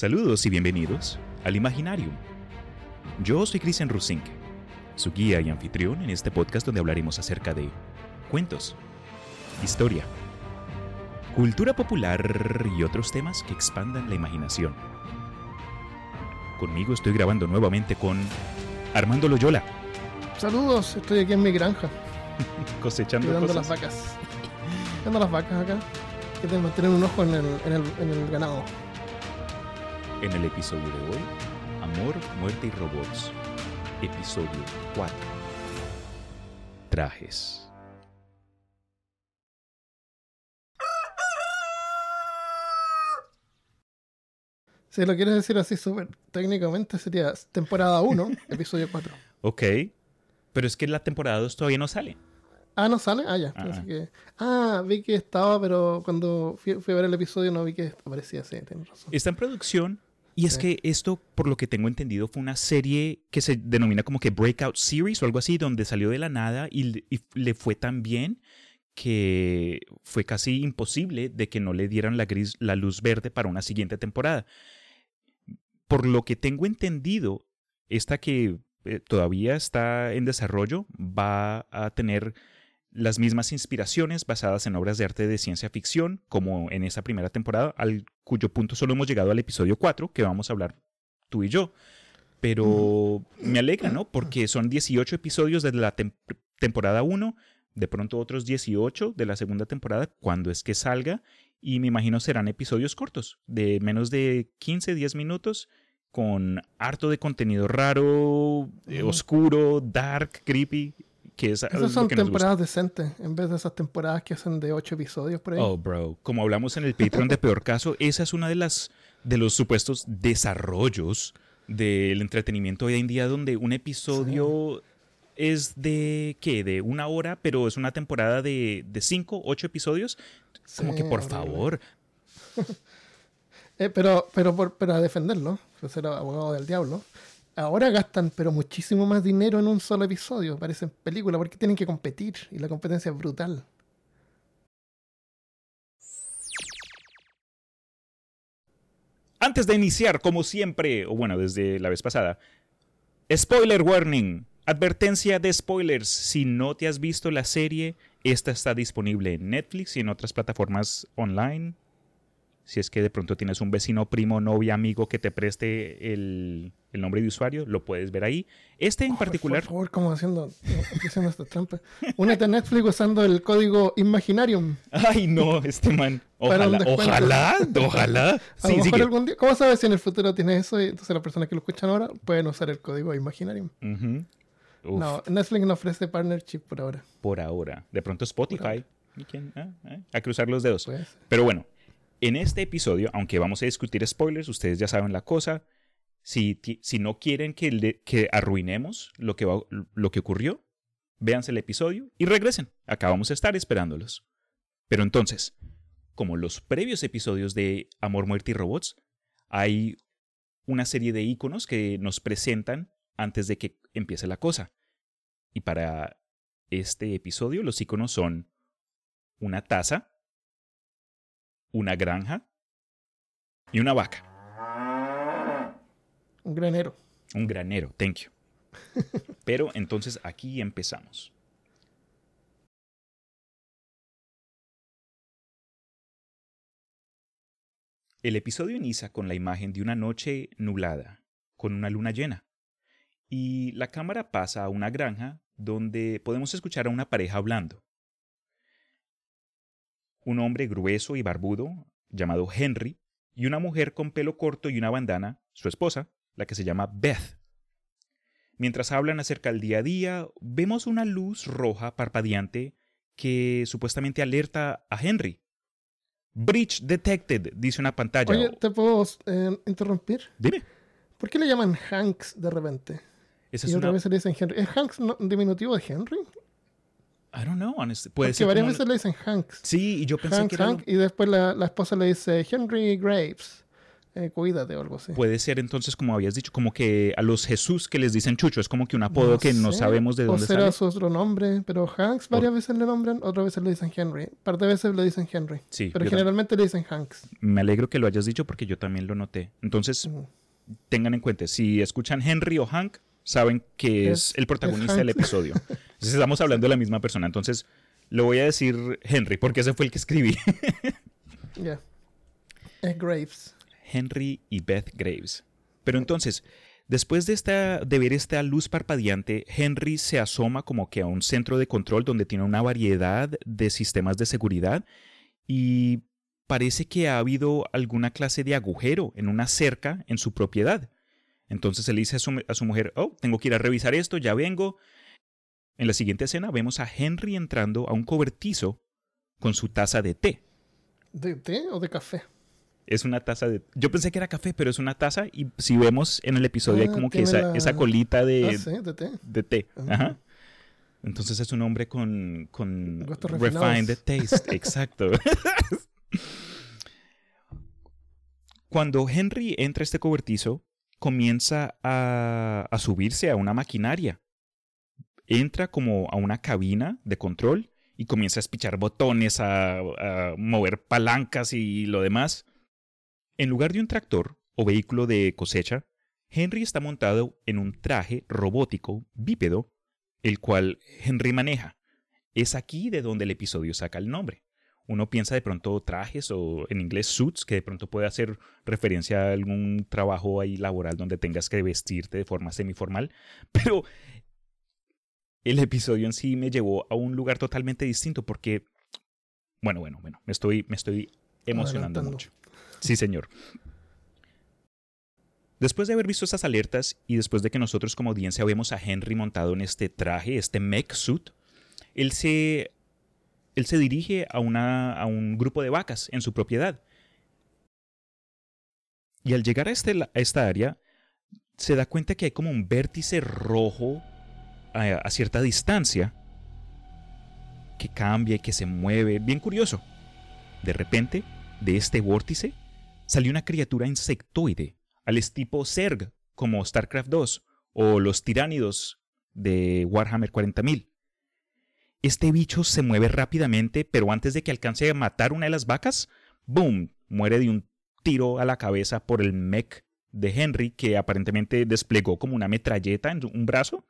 Saludos y bienvenidos al Imaginarium. Yo soy Cristian Rusink, su guía y anfitrión en este podcast donde hablaremos acerca de cuentos, historia, cultura popular y otros temas que expandan la imaginación. Conmigo estoy grabando nuevamente con Armando Loyola, Saludos, estoy aquí en mi granja, cosechando cuidando cosas. las vacas. Cuidando las vacas acá. Que mantener un ojo en el, en el, en el ganado. En el episodio de hoy, Amor, Muerte y Robots. Episodio 4. Trajes. Si lo quieres decir así súper técnicamente, sería temporada 1, episodio 4. Ok. Pero es que la temporada 2 todavía no sale. Ah, ¿no sale? Ah, ya. Ah, ah. que- ah, vi que estaba, pero cuando fui, fui a ver el episodio no vi que aparecía. Sí, tienes razón. Está en producción. Y es que esto, por lo que tengo entendido, fue una serie que se denomina como que Breakout Series o algo así, donde salió de la nada y, le- y le fue tan bien que fue casi imposible de que no le dieran la, gris, la luz verde para una siguiente temporada. Por lo que tengo entendido, esta que eh, todavía está en desarrollo va a tener las mismas inspiraciones basadas en obras de arte de ciencia ficción, como en esa primera temporada, al cuyo punto solo hemos llegado al episodio 4, que vamos a hablar tú y yo. Pero me alegra, ¿no? Porque son 18 episodios desde la tem- temporada 1, de pronto otros 18 de la segunda temporada, cuando es que salga, y me imagino serán episodios cortos, de menos de 15, 10 minutos, con harto de contenido raro, eh, oscuro, dark, creepy, que es Esas son temporadas decentes, en vez de esas temporadas que hacen de 8 episodios por ahí. Oh, bro. Como hablamos en el Patreon de Peor Caso, esa es una de las de los supuestos desarrollos del entretenimiento hoy en día, donde un episodio es de ¿qué? De una hora, pero es una temporada de, de cinco, ocho episodios. Como Sí, que por horrible. favor. Eh, pero, pero, por, pero a defenderlo, ser abogado del diablo, ahora gastan pero muchísimo más dinero en un solo episodio, parecen películas, porque tienen que competir y la competencia es brutal. Antes de iniciar, como siempre, o bueno, desde la vez pasada, spoiler warning. Advertencia de spoilers. Si no te has visto la serie, esta está disponible en Netflix y en otras plataformas online. Si es que de pronto tienes un vecino, primo, novia, amigo que te preste el, el nombre de usuario, lo puedes ver ahí. Este en Oh, particular, Por favor, ¿cómo haciendo, haciendo esta trampa? Únete a Netflix usando el código Imaginarium. ay no, este man, ojalá, ojalá. A lo mejor algún día, ¿cómo sabes si en el futuro tiene eso? Y entonces las personas que lo escuchan ahora pueden usar el código Imaginarium. No, Netflix no ofrece partnership por ahora. por ahora. De pronto Spotify. ¿Y quién? Ah, ah, A cruzar los dedos. Pues, Pero bueno, en este episodio, aunque vamos a discutir spoilers, ustedes ya saben la cosa. Si, no quieren que, arruinemos lo que, va- lo que ocurrió, véanse el episodio y regresen. Acá vamos a estar esperándolos. Pero entonces, como los previos episodios de Amor, Muerte y Robots, hay una serie de iconos que nos presentan antes de que empiece la cosa. Y para este episodio, los iconos son una taza, una granja y una vaca. un granero. Un granero, thank you. Pero entonces aquí empezamos. El episodio inicia con la imagen de una noche nublada, con una luna llena. Y la cámara pasa a una granja donde podemos escuchar a una pareja hablando. Un hombre grueso y barbudo, llamado Henry, y una mujer con pelo corto y una bandana, su esposa, la que se llama Beth. Mientras hablan acerca del día a día, vemos una luz roja parpadeante que supuestamente alerta a Henry. Breach detected, dice una pantalla. Oye, ¿te puedo eh, interrumpir? Dime. ¿Por qué le llaman Hanks de repente? Esa y es otra una... vez le dicen Henry. ¿Es Hanks no- diminutivo de Henry? I don't know, honest- Puede Porque ser varias veces le dicen Hanks. Sí, y yo pensé Hank, que era... Hank, y después la, la esposa le dice Henry Graves. eh, cuídate o algo así. Puede ser entonces, como habías dicho, como que a los Jesús que les dicen Chucho, es como que un apodo que no sabemos de dónde O será sale. su otro nombre, pero Hanks varias veces le nombran, otras veces le dicen Henry. Un par de veces le dicen Henry. Sí, Pero generalmente le dicen Hanks. Me alegro que lo hayas dicho porque yo también lo noté. Entonces, tengan en cuenta, si escuchan Henry o Hank, saben que es, Es- el protagonista es del episodio. Entonces, estamos hablando de la misma persona. Entonces, lo voy a decir Henry, porque ese fue el que escribí. Ya. Es Graves. Henry y Beth Graves. Pero entonces, después de, esta, de ver esta luz parpadeante, Henry se asoma como que a un centro de control donde tiene una variedad de sistemas de seguridad y parece que ha habido alguna clase de agujero en una cerca en su propiedad. Entonces él dice a su, a su mujer, oh, tengo que ir a revisar esto, ya vengo. En la siguiente escena vemos a Henry entrando a un cobertizo con su taza de té. ¿De té o de café? Es una taza de... Yo pensé que era café, pero es una taza y si vemos en el episodio hay Ah, como que esa, la- esa colita de, ah, sí, de té. de té. Ajá. Ajá. Entonces es un hombre con, con refined taste. Exacto. Cuando Henry entra a este cobertizo, comienza a, a subirse a una maquinaria. Entra como a una cabina de control y comienza a espichar botones, a, mover palancas y lo demás. En lugar de un tractor o vehículo de cosecha, Henry está montado en un traje robótico bípedo, el cual Henry maneja. Es aquí de donde el episodio saca el nombre. Uno piensa de pronto trajes o en inglés suits, que de pronto puede hacer referencia a algún trabajo ahí laboral donde tengas que vestirte de forma semiformal, pero el episodio en sí me llevó a un lugar totalmente distinto porque, bueno, bueno, bueno, me estoy, me estoy emocionando mucho. Sí, señor. Después de haber visto estas alertas y después de que nosotros como audiencia vemos a Henry montado en este traje, este mech suit, él se, él se dirige a, una, a un grupo de vacas en su propiedad. Y al llegar a, este, a esta área, se da cuenta que hay como un vértice rojo a, cierta distancia que cambia y que se mueve. Bien curioso. De repente, de este vórtice, salió una criatura insectoide, al tipo Zerg, como StarCraft 2 o los tiránidos de Warhammer 40.000. Este bicho se mueve rápidamente, pero antes de que alcance a matar una de las vacas, ¡boom! muere de un tiro a la cabeza por el mech de Henry, que aparentemente desplegó como una metralleta en un brazo.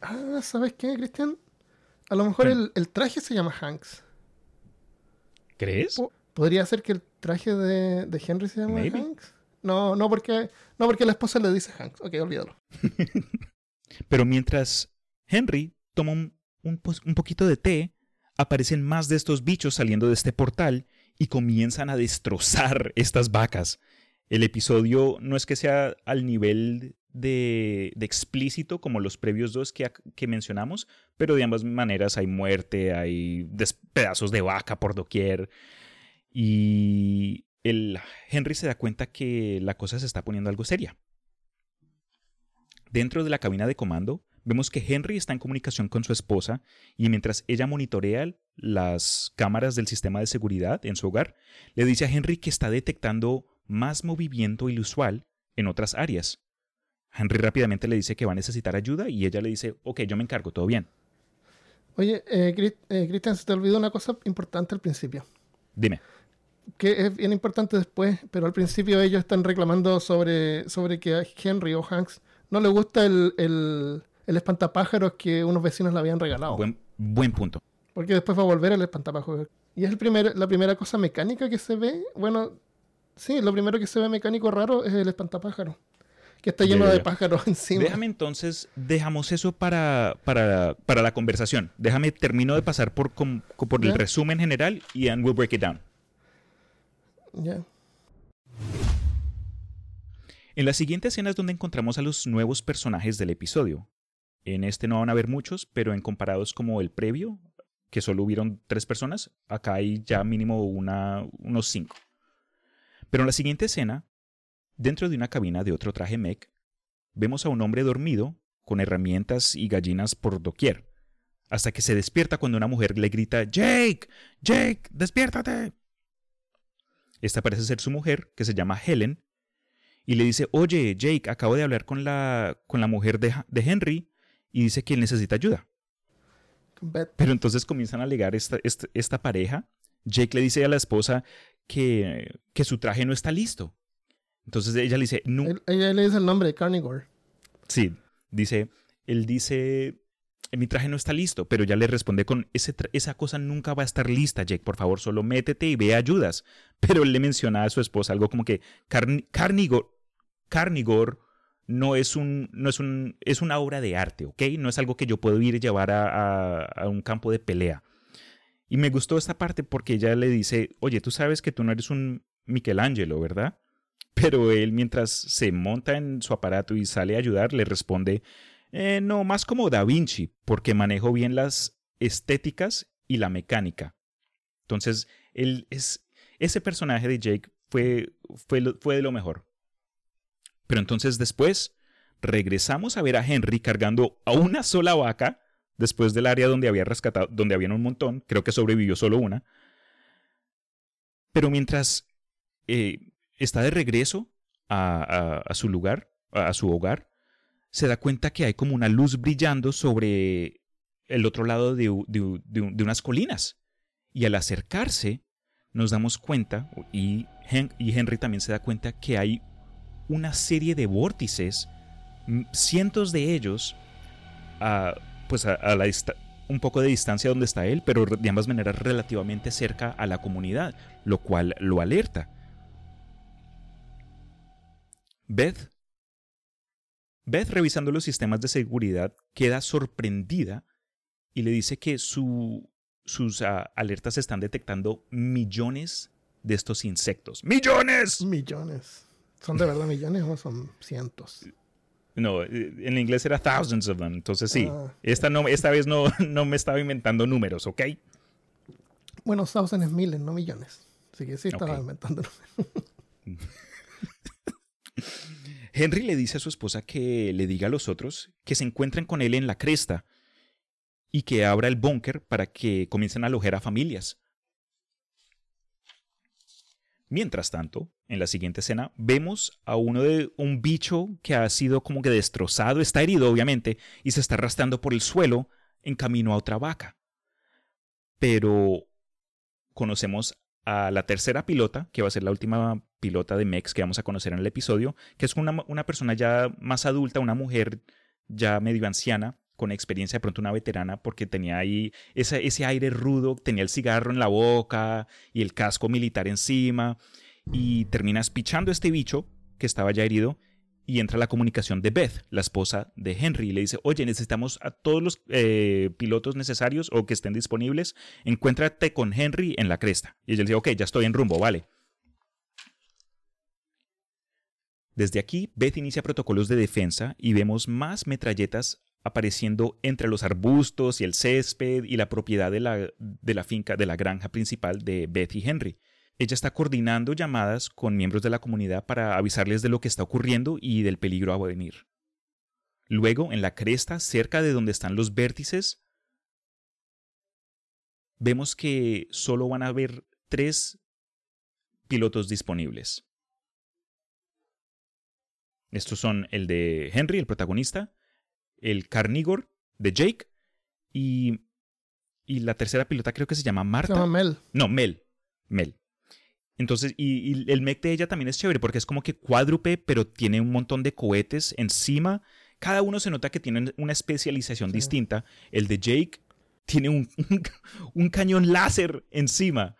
Ah, ¿sabes qué, Cristian? A lo mejor el, el traje se llama Hanks. ¿Crees? Po- ¿Podría ser que el traje de, de Henry se llama Maybe. Hanks? No, no porque, no porque la esposa le dice Hanks. Ok, olvídalo. Pero mientras Henry toma un, un pos- un poquito de té, aparecen más de estos bichos saliendo de este portal y comienzan a destrozar estas vacas. El episodio no es que sea al nivel de, explícito como los previos dos que, que mencionamos, pero de ambas maneras hay muerte, hay pedazos de vaca por doquier. Y el Henry se da cuenta que la cosa se está poniendo algo seria. Dentro de la cabina de comando, vemos que Henry está en comunicación con su esposa y mientras ella monitorea las cámaras del sistema de seguridad en su hogar, le dice a Henry que está detectando más movimiento inusual en otras áreas. Henry rápidamente le dice que va a necesitar ayuda y ella le dice, ok, yo me encargo, todo bien. Oye, eh, eh, se te olvidó una cosa importante al principio. Dime. Que es bien importante después, pero al principio ellos están reclamando sobre, sobre que a Henry o Hanks no le gusta el, el, el espantapájaros que unos vecinos le habían regalado. Buen, buen punto. Porque después va a volver el espantapájaros. Y es el primer, la primera cosa mecánica que se ve. Bueno, sí, lo primero que se ve mecánico raro es el espantapájaro. Que está lleno de pájaros encima. Déjame entonces, dejamos eso para, para, para la conversación. Déjame, termino de pasar por, com- por el resumen general y and we'll break it down. Ya. En la siguiente escena es donde encontramos a los nuevos personajes del episodio. En este no van a haber muchos, pero en comparados como el previo, que solo hubieron tres personas, acá hay ya mínimo una, unos cinco. Pero en la siguiente escena, dentro de una cabina de otro traje mech, vemos a un hombre dormido con herramientas y gallinas por doquier, hasta que se despierta cuando una mujer le grita Jake, Jake, despiértate. Esta parece ser su mujer, que se llama Helen, y le dice, oye, Jake, acabo de hablar con la, con la mujer de, de Henry y dice que él necesita ayuda. Pero entonces comienzan a alegar esta, esta, pareja. Jake le dice a la esposa que, que, su traje no está listo. Entonces ella le dice... No. ella le dice el nombre, Carnivore. Sí, dice, él dice, mi traje no está listo, pero ya le responde con, Ese esa cosa nunca va a estar lista, Jake, por favor, solo métete y ve ayudas. Pero él le menciona a su esposa algo como que Carnivore, Carnivore no es un, no es un, es una obra de arte, ¿ok? No es algo que yo puedo ir y llevar a, a, un campo de pelea. Y me gustó esta parte porque ella le dice, oye, tú sabes que tú no eres un Michelangelo, ¿verdad? Pero él mientras se monta en su aparato y sale a ayudar, le responde, eh, no, más como Da Vinci, porque manejo bien las estéticas y la mecánica. Entonces, él es, ese personaje de Jake fue, fue, fue de lo mejor. Pero entonces después regresamos a ver a Henry cargando a una sola vaca después del área donde había rescatado, donde habían un montón, creo que sobrevivió solo una. Pero mientras eh, está de regreso a, su lugar, a, su hogar, se da cuenta que hay como una luz brillando sobre el otro lado de, unas colinas. Y al acercarse, nos damos cuenta, y, y Henry también se da cuenta que hay una serie de vórtices, cientos de ellos, a, pues a, la un poco de distancia donde está él, pero de ambas maneras relativamente cerca a la comunidad, lo cual lo alerta. Beth, Beth revisando los sistemas de seguridad queda sorprendida y le dice que su, sus ah, alertas están detectando millones de estos insectos. ¡Millones! Millones. ¿Son de verdad millones o son cientos? No, en inglés era thousands of them. Entonces sí, ah. esta, no, esta vez no, no me estaba inventando números, ¿ok? Bueno, thousands es miles, no millones. Así que sí estaba inventando números. Henry le dice a su esposa que le diga a los otros que se encuentren con él en la cresta y que abra el búnker para que comiencen a alojar a familias. Mientras tanto, en la siguiente escena, vemos a uno de un bicho que ha sido como que destrozado, está herido obviamente, y se está arrastrando por el suelo en camino a otra vaca. Pero conocemos a la tercera pilota, que va a ser la última pilota de Mex que vamos a conocer en el episodio, que es una, una persona ya más adulta, una mujer ya medio anciana, con experiencia, de pronto una veterana, porque tenía ahí ese, ese aire rudo, tenía el cigarro en la boca y el casco militar encima, y terminas pichando a este bicho que estaba ya herido, y entra la comunicación de Beth, la esposa de Henry, y le dice, oye, necesitamos a todos los eh, pilotos necesarios o que estén disponibles, encuéntrate con Henry en la cresta. Y ella le dice, ok, ya estoy en rumbo, vale. Desde aquí, Beth inicia protocolos de defensa y vemos más metralletas apareciendo entre los arbustos y el césped y la propiedad de la, de la finca, de la granja principal de Beth y Henry. Ella está coordinando llamadas con miembros de la comunidad para avisarles de lo que está ocurriendo y del peligro a venir. Luego, en la cresta, cerca de donde están los vértices, vemos que solo van a haber tres pilotos disponibles. Estos son el de Henry, el protagonista, el Carnívoro de Jake y, y la tercera pilota creo que se llama Marta. Se llama Mel. No, Mel. Mel. Entonces, y, el mech de ella también es chévere porque es como que cuádrupe, pero tiene un montón de cohetes encima. Cada uno se nota que tiene una especialización distinta. El de Jake tiene un, un, cañón láser encima.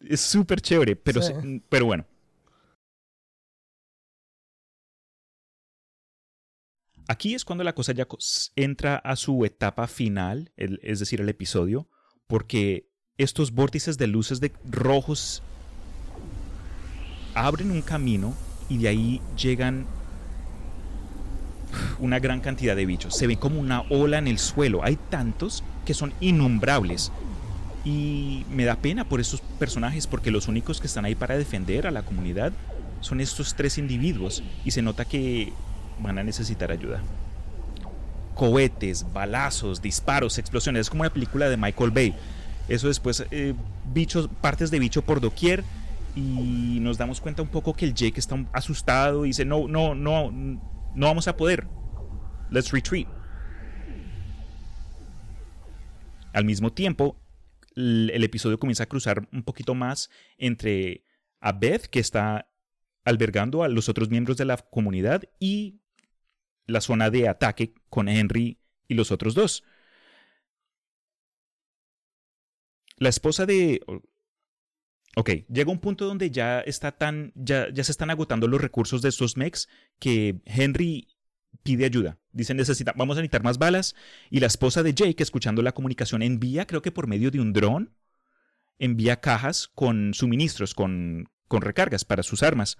Es súper chévere, pero, pero bueno. Aquí es cuando la cosa ya entra a su etapa final, es decir, el episodio, porque estos vórtices de luces de rojos abren un camino y de ahí llegan una gran cantidad de bichos. Se ve como una ola en el suelo. Hay tantos que son innombrables. Y me da pena por estos personajes porque los únicos que están ahí para defender a la comunidad son estos tres individuos. Y se nota que van a necesitar ayuda. Cohetes, balazos, disparos, explosiones. Es como una película de Michael Bay. Eso después, eh, bichos, partes de bicho por doquier Y nos damos cuenta un poco que el Jake está asustado y dice, no, no, no, no vamos a poder. Let's retreat. Al mismo tiempo, el, episodio comienza a cruzar un poquito más entre a Beth, que está albergando a los otros miembros de la comunidad, y la zona de ataque con Henry y los otros dos. La esposa de... Ok, llega un punto donde ya está tan. Ya, ya se están agotando los recursos de estos mechs que Henry pide ayuda. Dice, necesita, vamos a necesitar más balas. Y la esposa de Jake, escuchando la comunicación, envía, creo que por medio de un dron, envía cajas con suministros, con, con recargas para sus armas.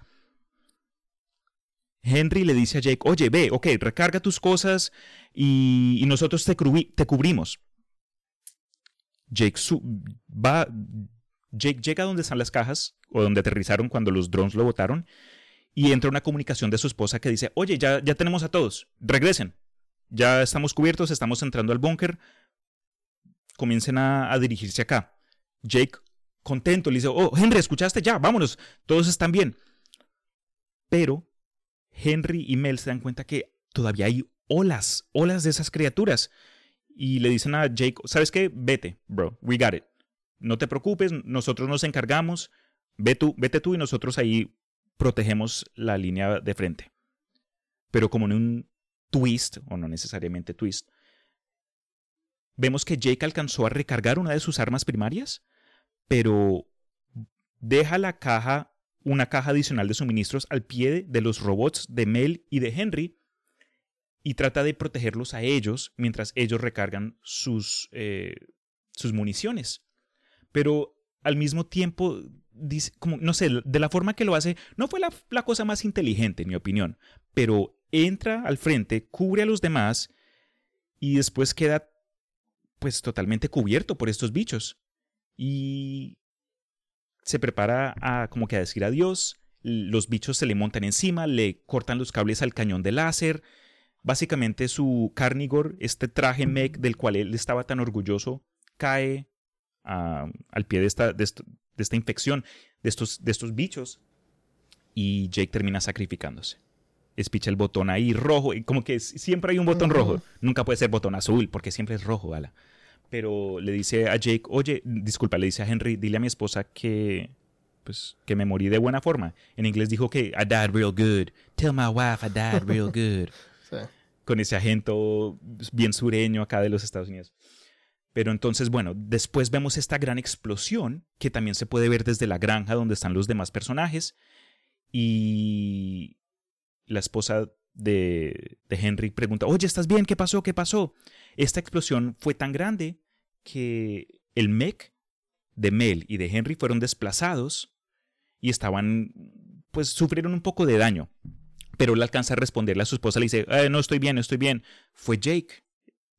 Henry le dice a Jake, oye, ve, ok, recarga tus cosas y, nosotros te, te, cubrimos. Jake va, Jake llega a donde están las cajas o donde aterrizaron cuando los drones lo botaron y entra una comunicación de su esposa que dice, oye, ya, ya tenemos a todos, regresen, ya estamos cubiertos, estamos entrando al búnker, comiencen a, a dirigirse acá. Jake, contento, le dice, oh, Henry, ¿escuchaste? Ya, vámonos, todos están bien. Pero Henry y Mel se dan cuenta que todavía hay olas, olas de esas criaturas. Y le dicen a Jake, ¿sabes qué? Vete, bro, we got it. No te preocupes, nosotros nos encargamos. Ve tú, vete tú y nosotros ahí protegemos la línea de frente. Pero como en un twist, o no necesariamente twist, vemos que Jake alcanzó a recargar una de sus armas primarias, pero deja la caja una caja adicional de suministros al pie de los robots de Mel y de Henry y trata de protegerlos a ellos mientras ellos recargan sus, eh, sus municiones. Pero al mismo tiempo, no sé, de la forma que lo hace, no fue la, la cosa más inteligente, en mi opinión, pero entra al frente, cubre a los demás y después queda pues totalmente cubierto por estos bichos. Y se prepara a como que a decir adiós, los bichos se le montan encima, le cortan los cables al cañón de láser. Básicamente su carnivore, este traje mech del cual él estaba tan orgulloso, cae al pie de esta, de, esta infección, de estos, de estos bichos, y Jake termina sacrificándose. Espicha el botón ahí rojo, y como que siempre hay un botón rojo, nunca puede ser botón azul, porque siempre es rojo, ¿vale? pero le dice a Jake, oye, disculpa, le dice a Henry, dile a mi esposa que, pues, que me morí de buena forma. En inglés dijo que I died real good. Tell my wife I died real good. Con ese agento bien sureño acá de los Estados Unidos. Pero entonces, bueno, después vemos esta gran explosión que también se puede ver desde la granja donde están los demás personajes. Y la esposa de, de Henry pregunta, oye, ¿estás bien? ¿Qué pasó? ¿Qué pasó? Esta explosión fue tan grande que el mech de Mel y de Henry fueron desplazados y estaban, pues sufrieron un poco de daño. Pero él alcanza a responderle a su esposa, le dice, eh, no estoy bien, estoy bien. Fue Jake.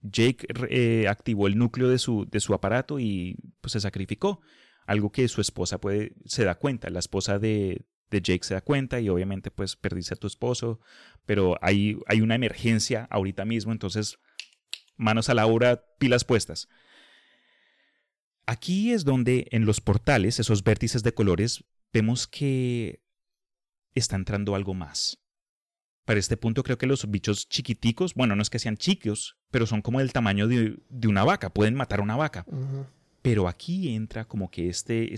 Jake eh, activó el núcleo de su, de su aparato y pues se sacrificó. Algo que su esposa puede, se da cuenta. La esposa de, de Jake se da cuenta y obviamente pues perdiste a tu esposo, pero hay, hay una emergencia ahorita mismo, entonces manos a la obra, pilas puestas. Aquí es donde en los portales, esos vértices de colores, vemos que está entrando algo más. Para este punto creo que los bichos chiquiticos, bueno, no es que sean chicos, pero son como del tamaño de, una vaca, pueden matar a una vaca. Pero aquí entra como que este,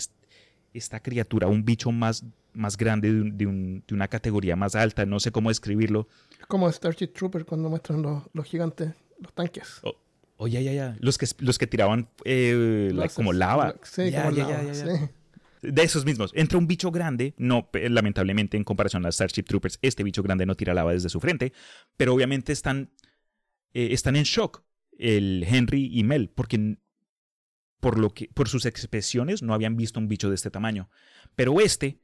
esta criatura, un bicho más, más grande de, una categoría más alta, no sé cómo describirlo. Es como Starship Trooper cuando muestran los gigantes los tanques. Oh, oh, ya, ya, ya. Los que, los que tiraban eh, como lava. Sí, como lava, De esos mismos. Entra un bicho grande, no, lamentablemente en comparación a Starship Troopers, este bicho grande no tira lava desde su frente, pero obviamente están, eh, están en shock el Henry y Mel, porque por, lo que, por sus expresiones no habían visto un bicho de este tamaño. Pero este,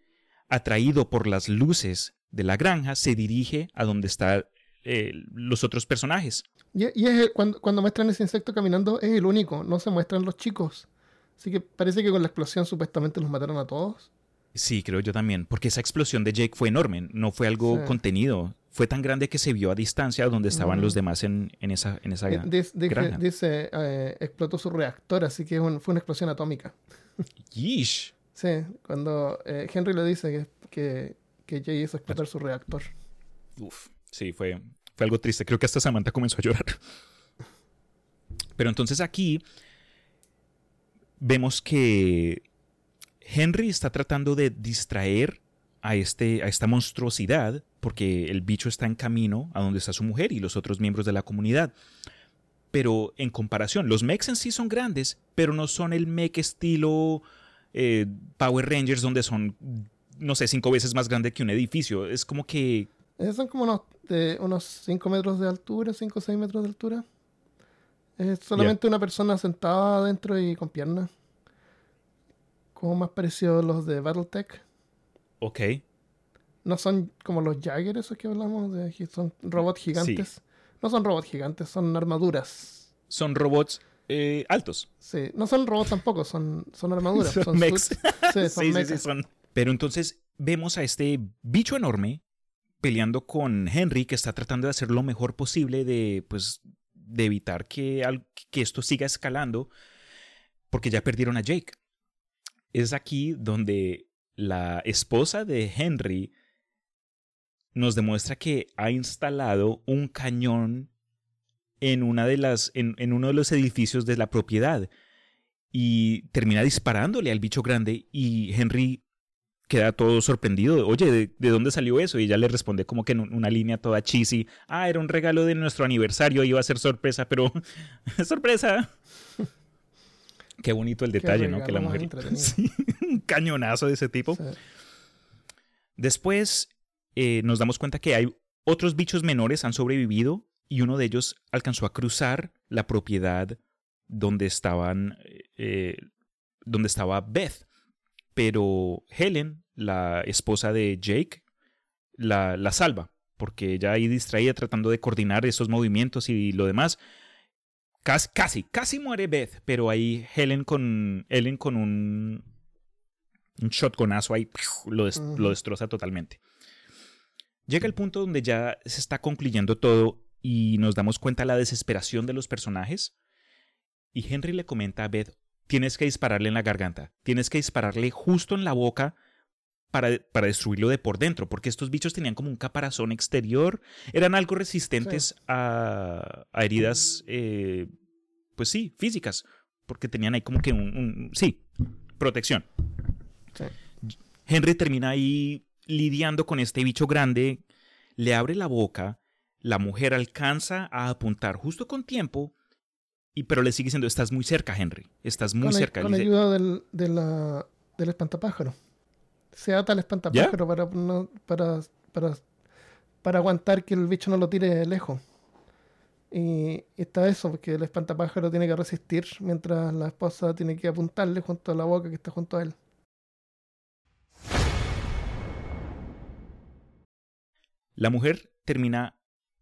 atraído por las luces de la granja, se dirige a donde están eh, los otros personajes. Y, es cuando, cuando muestran ese insecto caminando, es el único, no se muestran los chicos. Así que parece que con la explosión supuestamente los mataron a todos. Sí, creo yo también, porque esa explosión de Jake fue enorme, no fue algo contenido. Fue tan grande que se vio a distancia donde estaban los demás en, en, esa, en esa Dice, eh, explotó su reactor, así que fue una explosión atómica. Yeesh. Sí, cuando eh, Henry le dice que, que, Jay hizo explotar su reactor. Uf, sí, fue, fue algo triste. Creo que hasta Samantha comenzó a llorar. Pero entonces aquí vemos que Henry está tratando de distraer a, este, a esta monstruosidad porque el bicho está en camino a donde está su mujer y los otros miembros de la comunidad. Pero en comparación, los mechs en sí son grandes, pero no son el mech estilo eh, Power Rangers donde son, no sé, cinco veces más grande que un edificio. Es como que... son como unos, de, unos 5 metros de altura, 5 o 6 metros de altura. Es solamente una persona sentada adentro y con piernas. Como más parecido a los de Battletech. Ok. No son como los Jagger, esos que hablamos, de, son robots gigantes. No son robots gigantes, son armaduras. Son robots eh, altos. Sí, no son robots tampoco, son, son armaduras. son, mechs. Sí, son, sí, sí, son Pero entonces vemos a este bicho enorme peleando con Henry, que está tratando de hacer lo mejor posible de, pues, de evitar que, que esto siga escalando, porque ya perdieron a Jake. Es aquí donde la esposa de Henry nos demuestra que ha instalado un cañón en, una de las, en, uno de los edificios de la propiedad y termina disparándole al bicho grande y Henry queda todo sorprendido. Oye, ¿de, dónde salió eso? Y ella le responde como que en una línea toda cheesy. Ah, era un regalo de nuestro aniversario, iba a ser sorpresa, pero sorpresa. Qué bonito el detalle, ¿no? Que la mujer... un cañonazo de ese tipo. Después eh, nos damos cuenta que hay otros bichos menores han sobrevivido y uno de ellos alcanzó a cruzar la propiedad donde estaban, eh, donde estaba Beth. Pero Helen, la esposa de Jake, la, la salva, porque ella ahí distraía tratando de coordinar esos movimientos y lo demás. Casi, casi, casi muere Beth, pero ahí Helen con, Helen con un, un shotgunazo ahí lo, lo destroza totalmente. Llega el punto donde ya se está concluyendo todo y nos damos cuenta de la desesperación de los personajes. Y Henry le comenta a Beth, tienes que dispararle en la garganta, tienes que dispararle justo en la boca para, para destruirlo de por dentro, porque estos bichos tenían como un caparazón exterior, eran algo resistentes a, a, heridas, eh, pues sí, físicas, porque tenían ahí como que un, sí, protección. Henry termina ahí lidiando con este bicho grande, le abre la boca la mujer alcanza a apuntar justo con tiempo, y, pero le sigue diciendo, estás muy cerca, Henry, estás muy cerca. Con la ayuda del, de la, del espantapájaro. Se ata el espantapájaro para, para, para, para aguantar que el bicho no lo tire lejos. Y, está eso, porque el espantapájaro tiene que resistir mientras la esposa tiene que apuntarle junto a la boca que está junto a él. La mujer termina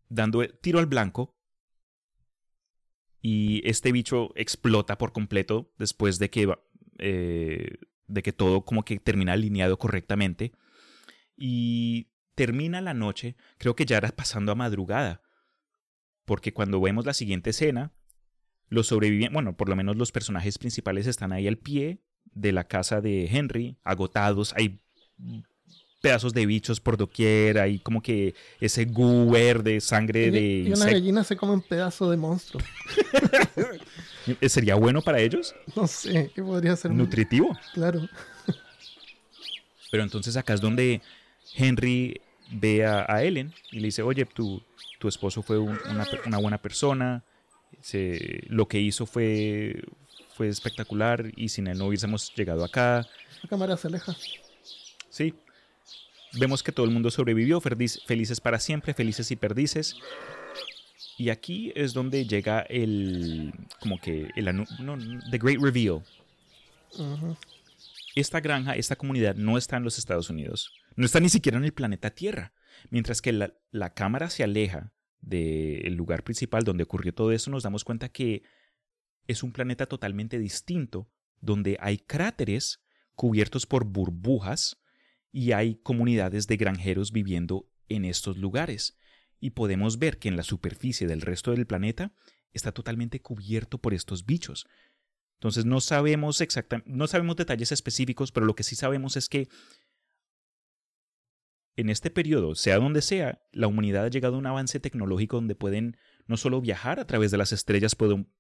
dando tiro al blanco y este bicho explota por completo después de que, eh, de que todo como que termina alineado correctamente. Y termina la noche, creo que ya era pasando a madrugada, porque cuando vemos la siguiente escena, los sobrevivientes, bueno, por lo menos los personajes principales están ahí al pie de la casa de Henry, agotados, hay pedazos de bichos por doquier, hay como que ese goo verde, sangre de... Y una gallina se come un pedazo de monstruo. ¿Sería bueno para ellos? No sé, ¿qué podría ser? Nutritivo. Claro. Pero entonces acá es donde Henry ve a, Ellen y le dice, oye, tu, tu esposo fue una, buena persona, lo que hizo fue, fue espectacular y sin él no hubiésemos llegado acá. La cámara se aleja. Sí, Vemos que todo el mundo sobrevivió, felices para siempre, felices y perdices. Y aquí es donde llega el, como que, el, no, The Great Reveal. Esta granja, esta comunidad no está en los Estados Unidos. No está ni siquiera en el planeta Tierra. Mientras que la, la cámara se aleja del lugar principal donde ocurrió todo eso, nos damos cuenta que es un planeta totalmente distinto, donde hay cráteres cubiertos por burbujas y hay comunidades de granjeros viviendo en estos lugares. Y podemos ver que en la superficie del resto del planeta está totalmente cubierto por estos bichos. Entonces no sabemos exactamente, no sabemos detalles específicos, pero lo que sí sabemos es que en este periodo, sea donde sea, la humanidad ha llegado a un avance tecnológico donde pueden no solo viajar a través de las estrellas,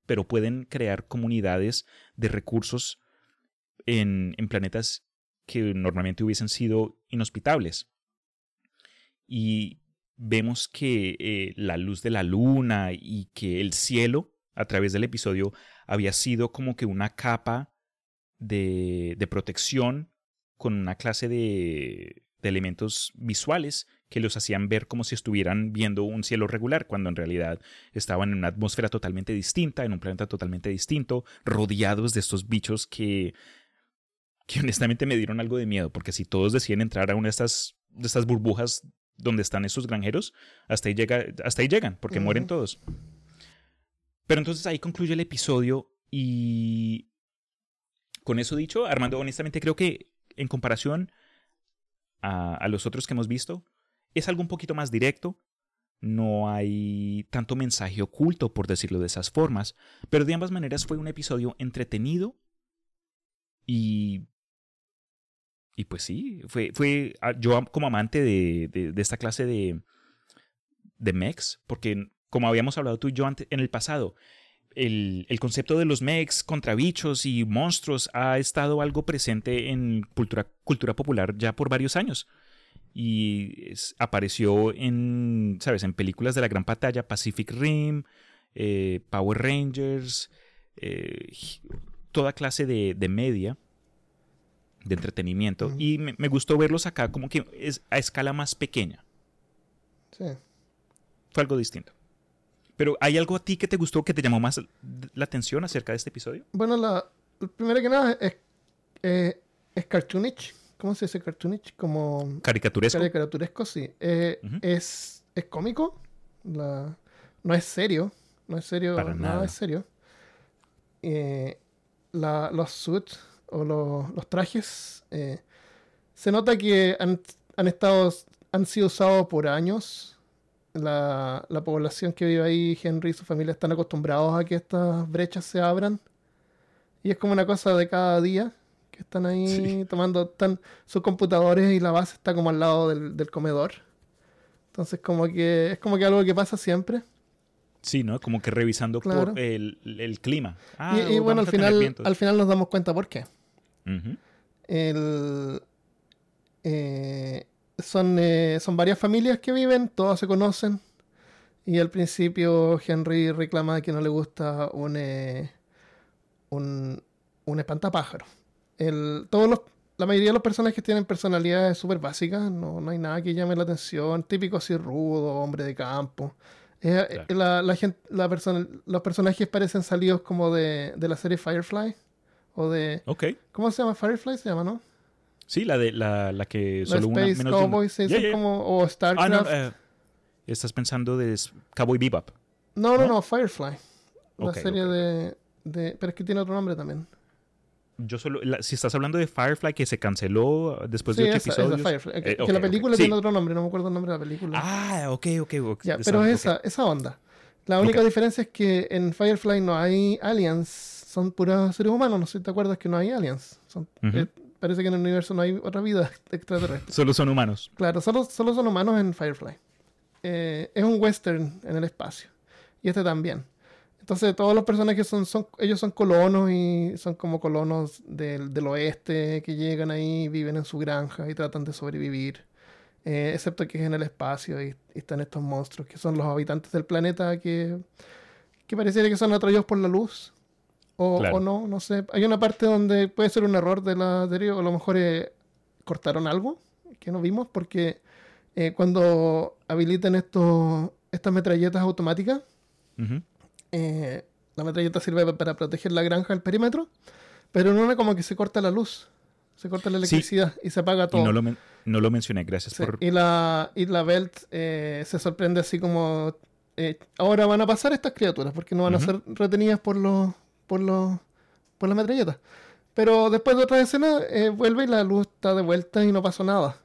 pero pueden crear comunidades de recursos en, planetas que normalmente hubiesen sido inhospitables. Y vemos que eh, la luz de la luna y que el cielo, a través del episodio, había sido como que una capa de, de protección con una clase de, de elementos visuales que los hacían ver como si estuvieran viendo un cielo regular, cuando en realidad estaban en una atmósfera totalmente distinta, en un planeta totalmente distinto, rodeados de estos bichos que, que honestamente me dieron algo de miedo, porque si todos deciden entrar a una de estas, de estas burbujas donde están esos granjeros, hasta ahí, llega, hasta ahí llegan, porque mueren todos. Pero entonces ahí concluye el episodio y con eso dicho, Armando, honestamente creo que en comparación a, a los otros que hemos visto, es algo un poquito más directo, no hay tanto mensaje oculto, por decirlo de esas formas, pero de ambas maneras fue un episodio entretenido y... Y pues sí, fue, fue ah, yo como amante de, de, esta clase de, de mechs, porque como habíamos hablado tú y yo en el pasado, el, el, concepto de los mechs contra bichos y monstruos ha estado algo presente en cultura, cultura popular ya por varios años y apareció en, ¿sabes? En películas de la gran pantalla, Pacific Rim, eh, Power Rangers, eh, toda clase de, de, media, de entretenimiento. Y me, gustó verlos acá como que es a escala más pequeña. Sí. Fue algo distinto. Pero ¿hay algo a ti que te gustó, que te llamó más la atención acerca de este episodio? Bueno, la, primero que nada es, eh, es cartoonish ¿Cómo se dice cartoonish? Como... Caricaturesco. Caricaturesco, sí. Eh, es, es cómico. La, no es serio. No es serio. Para nada. es serio. Eh, la, los suits o los, los trajes eh, se nota que han, han, estado han sido usados por años la, la, población que vive ahí Henry y su familia están acostumbrados a que estas brechas se abran y es como una cosa de cada día que están ahí tomando están sus computadores y la base está como al lado del, comedor. Entonces como que es como que algo que pasa siempre. Sí, ¿no? Como que revisando por el, clima. Ah, y, bueno, al final, al final nos damos cuenta por qué. El, eh, son, eh, son varias familias que viven, todas se conocen. Y al principio Henry reclama que no le gusta un, eh, un, un espantapájaro el, todos los, la mayoría de los personajes tienen personalidades súper básicas, no, no hay nada que llame la atención, típico así rudo, hombre de campo. Eh, la, la, gente, la persona, los personajes parecen salidos como de, de, la serie Firefly. O de. ¿Cómo se llama? Firefly se llama, ¿no? Sí, la de la, la que solo una menos Cowboys como o StarCraft. Ah, no, eh, estás pensando de Cowboy Bebop. No, no, no, Firefly. La serie de, de, pero es que tiene otro nombre también yo solo, si estás hablando de Firefly que se canceló después de ocho episodios. Firefly. Eh, que la película tiene otro nombre, no me acuerdo el nombre de la película. Ah, ok, ok. pero es esa, esa onda. La única diferencia es que en Firefly no hay aliens, son puros seres humanos, no sé si te acuerdas que no hay aliens. Eh, parece que en el universo no hay otra vida extraterrestre. solo son humanos. Claro, solo, solo son humanos en Firefly. Eh, es un western en el espacio. Y este también. Entonces todos los personajes son, son, ellos son colonos y son como colonos del, del oeste que llegan ahí, viven en su granja y tratan de sobrevivir. Eh, excepto que es en el espacio y, están estos monstruos que son los habitantes del planeta que, que pareciera que son atraídos por la luz. O, o, no, no sé. Hay una parte donde puede ser un error de la o a lo mejor eh, cortaron algo que no vimos, porque eh, cuando habilitan estos, estas metralletas automáticas, eh, la metralleta sirve para proteger la granja del perímetro, pero en una como que se corta la luz, se corta la electricidad y se apaga todo. no, lo no lo, mencioné, gracias por... Y la, y la Belt eh, se sorprende así como... Ahora van a pasar estas criaturas porque no van a ser retenidas por los por los por la metralleta. Pero después de otra escena vuelve y la luz está de vuelta y no pasó nada.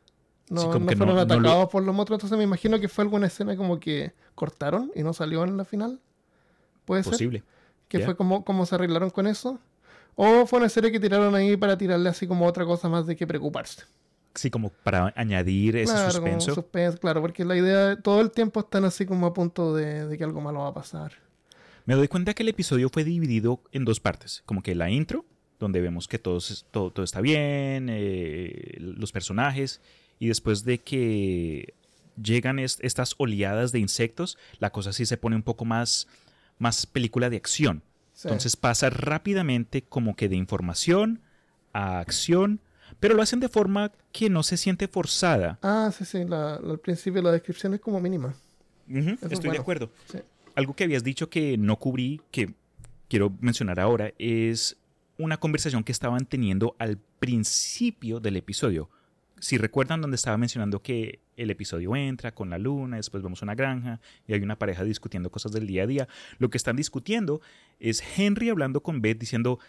No, no fueron atacados por los monstruos. Entonces me imagino que fue alguna escena como que cortaron y no salió en la final. ¿Puede Posible. ser? Que fue como, como se arreglaron con eso. O fue una serie que tiraron ahí para tirarle así como otra cosa más de que preocuparse. Sí, como para añadir ese Claro, suspenso. como suspense, claro, porque la idea, todo el tiempo están así como a punto de, de que algo malo va a pasar. Me doy cuenta que el episodio fue dividido en dos partes. Como que la intro, donde vemos que todo, es- todo, todo está bien, eh, los personajes, y después de que llegan es- estas oleadas de insectos, la cosa sí se pone un poco más, más película de acción. Sí. Entonces pasa rápidamente como que de información a acción, pero lo hacen de forma que no se siente forzada. Ah, sí, sí, la- la- al principio la descripción es como mínima. Estoy de acuerdo. Sí. Algo que habías dicho que no cubrí, que quiero mencionar ahora, es una conversación que estaban teniendo al principio del episodio. Si recuerdan donde estaba mencionando que el episodio entra con la luna, después vemos una granja y hay una pareja discutiendo cosas del día a día. Lo que están discutiendo es Henry hablando con Beth diciendo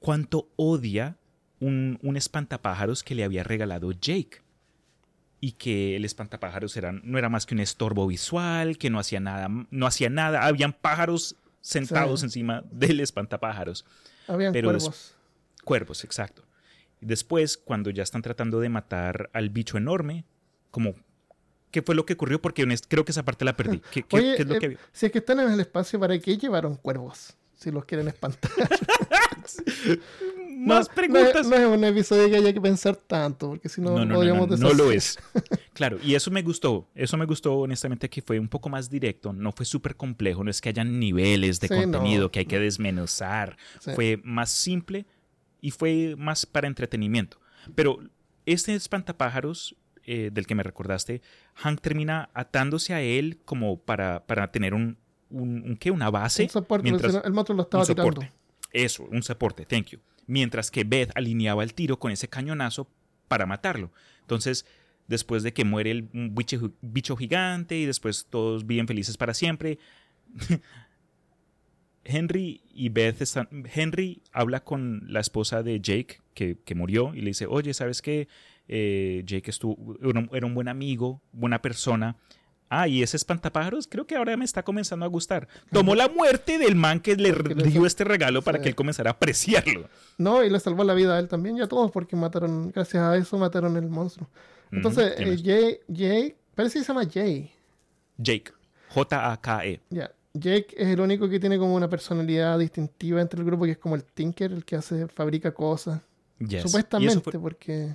cuánto odia un, un espantapájaros que le había regalado Jake y que el espantapájaros era, no era más que un estorbo visual, que no hacía nada, no hacía nada, habían pájaros sentados Sí. encima del espantapájaros. Habían Pero es- cuervos. Cuervos, exacto. Y después, cuando ya están tratando de matar al bicho enorme, como, ¿qué fue lo que ocurrió? Porque creo que esa parte la perdí. ¿Qué, qué- Oye, qué es lo eh, que había? si es que están en el espacio, ¿para qué llevaron cuervos? Si los quieren espantar. Más No- preguntas. No, es- no es un episodio que haya que pensar tanto, porque si no, No, podríamos no, no lo es. Claro, y eso me gustó. Eso me gustó, honestamente, que fue un poco más directo. No fue súper complejo. No es que hayan niveles de Sí, contenido no. que hay que desmenuzar. Sí. Fue más simple y fue más para entretenimiento. Pero este espantapájaros eh, del que me recordaste, Hank termina atándose a él como para, para tener un, un, un- ¿qué? Una base. Un soporte, mientras- el monstruo lo estaba un soporte. tirando. Eso, un soporte, thank you. Mientras que Beth alineaba el tiro con ese cañonazo para matarlo. Entonces, después de que muere el bicho, gigante y después todos viven felices para siempre, Henry y Beth están. Henry habla con la esposa de Jake, que, que murió, y le dice: Oye, ¿sabes qué? Eh, Jake estuvo, era un buen amigo, buena persona. Ah, y ese espantapájaros creo que ahora me está comenzando a gustar. Tomó la muerte del man que le dio este regalo para Sí. que él comenzara a apreciarlo. No, y le salvó la vida a él también y a todos, porque mataron, gracias a eso mataron el monstruo. Entonces, eh, Jay, Jay, parece que se llama Jay. Jake. J-A-K-E. Ya. Jake es el único que tiene como una personalidad distintiva entre el grupo, que es como el Tinker, el que hace, fabrica cosas. Yes. Supuestamente, fue- porque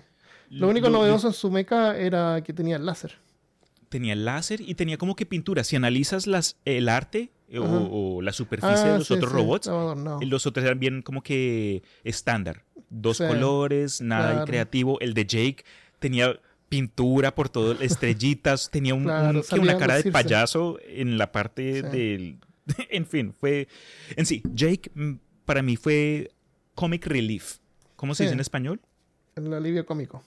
lo único novedoso en su mecha era que tenía el láser. Tenía láser y tenía como que pintura. Si analizas las, el arte eh, o, o la superficie Ah, de los sí, otros sí, robots, estaba adornado. eh, los otros eran bien como que estándar. Dos Sí, colores, nada claro. creativo. El de Jake tenía pintura por todo, estrellitas, tenía un, Claro, una cara de payaso en la parte del... en fin, fue... En sí, Jake mm, para mí fue comic relief. ¿Cómo se dice en español? El alivio cómico.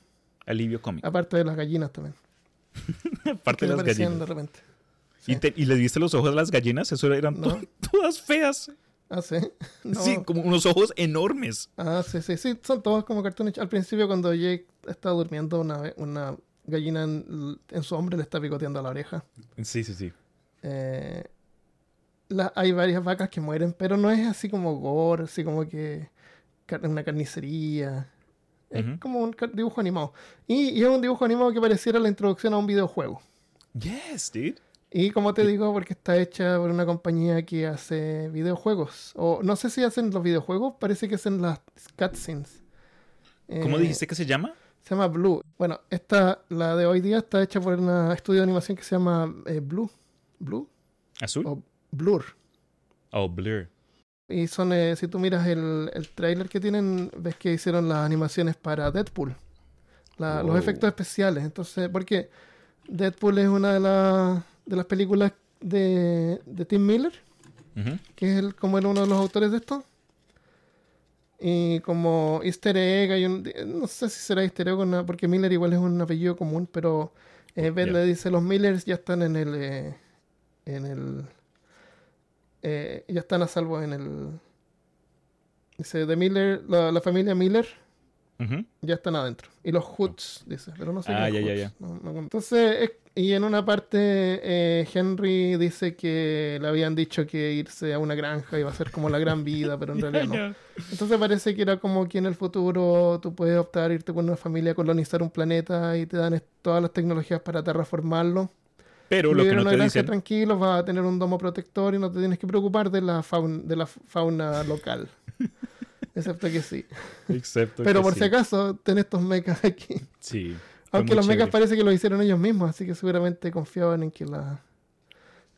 Alivio cómico. Aparte de las gallinas también. Aparte de las gallinas. de repente. ¿Y, te- y les viste los ojos a las gallinas? Eso eran No. to- todas feas. Ah, sí. No. Sí, como unos ojos enormes. Ah, sí, sí, sí. Son todos como cartones. Al principio, cuando Jake está durmiendo, una, una gallina en, en su hombro le está picoteando la oreja. Sí, sí, sí. Eh, la- hay varias vacas que mueren, pero no es así como gore, así como que car- una carnicería. Es como un dibujo animado. Y, y es un dibujo animado que pareciera la introducción a un videojuego. Yes, dude. Y como te digo, porque está hecha por una compañía que hace videojuegos. O no sé si hacen los videojuegos, parece que hacen las cutscenes. ¿Cómo Eh, dijiste que se llama? Se llama Blue. Bueno, esta, la de hoy día está hecha por un estudio de animación que se llama eh, Blue. Blue ¿Azul? o Blur. Oh, Blur. Y son, eh, si tú miras el, el trailer que tienen, ves que hicieron las animaciones para Deadpool. La- Los efectos especiales. Entonces, porque Deadpool es una de, las de las películas de, de Tim Miller, que es el, como era uno de los autores de esto. Y como easter egg, hay un, no sé si será easter egg o no, porque Miller igual es un apellido común, pero eh, Beth le dice, los Millers ya están en el... eh, en el eh, ya están a salvo en el... Dice, de Miller, la, la familia Miller ya están adentro. Y los hoods, dice, pero no sé ah, ya, ya, ya. Entonces, y en una parte eh, Henry dice que le habían dicho que irse a una granja iba a ser como la gran vida, pero en realidad no. Entonces parece que era como que en el futuro tú puedes optar irte con una familia a colonizar un planeta y te dan todas las tecnologías para terraformarlo. Pero lo que no te dicen... tranquilo, vas a tener un domo protector y no te tienes que preocupar de la fauna, de la fauna local. Excepto que sí. Excepto Pero por si acaso, ten estos mechas aquí. Sí. Aunque los mechas parece que lo hicieron ellos mismos, así que seguramente confiaban en que la,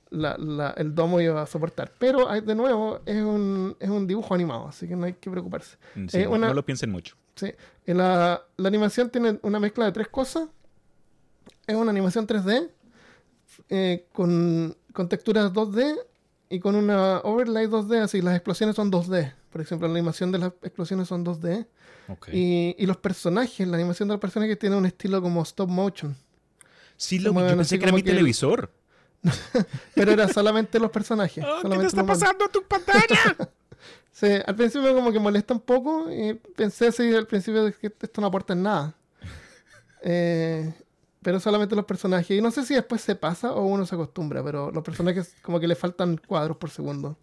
la, el domo iba a soportar. Pero de nuevo, es un, es un dibujo animado, así que no hay que preocuparse. Sí, no, lo piensen mucho. Sí. La, la animación tiene una mezcla de tres cosas. Es una animación 3D eh, con, con texturas 2D y con una overlay 2D, así las explosiones son 2D. Por ejemplo, la animación de las explosiones son 2D. Y, y, los personajes, la animación de los personajes tiene un estilo como stop motion. Sí, lo, yo pensé que era mi televisor. Pero era solamente los personajes. ¿Qué te está pasando a tu pantalla? sí, al principio como que molesta un poco y pensé así al principio que esto no aporta en nada. Eh, pero solamente los personajes. Y no sé si después se pasa o uno se acostumbra, pero los personajes como que le faltan cuadros por segundo.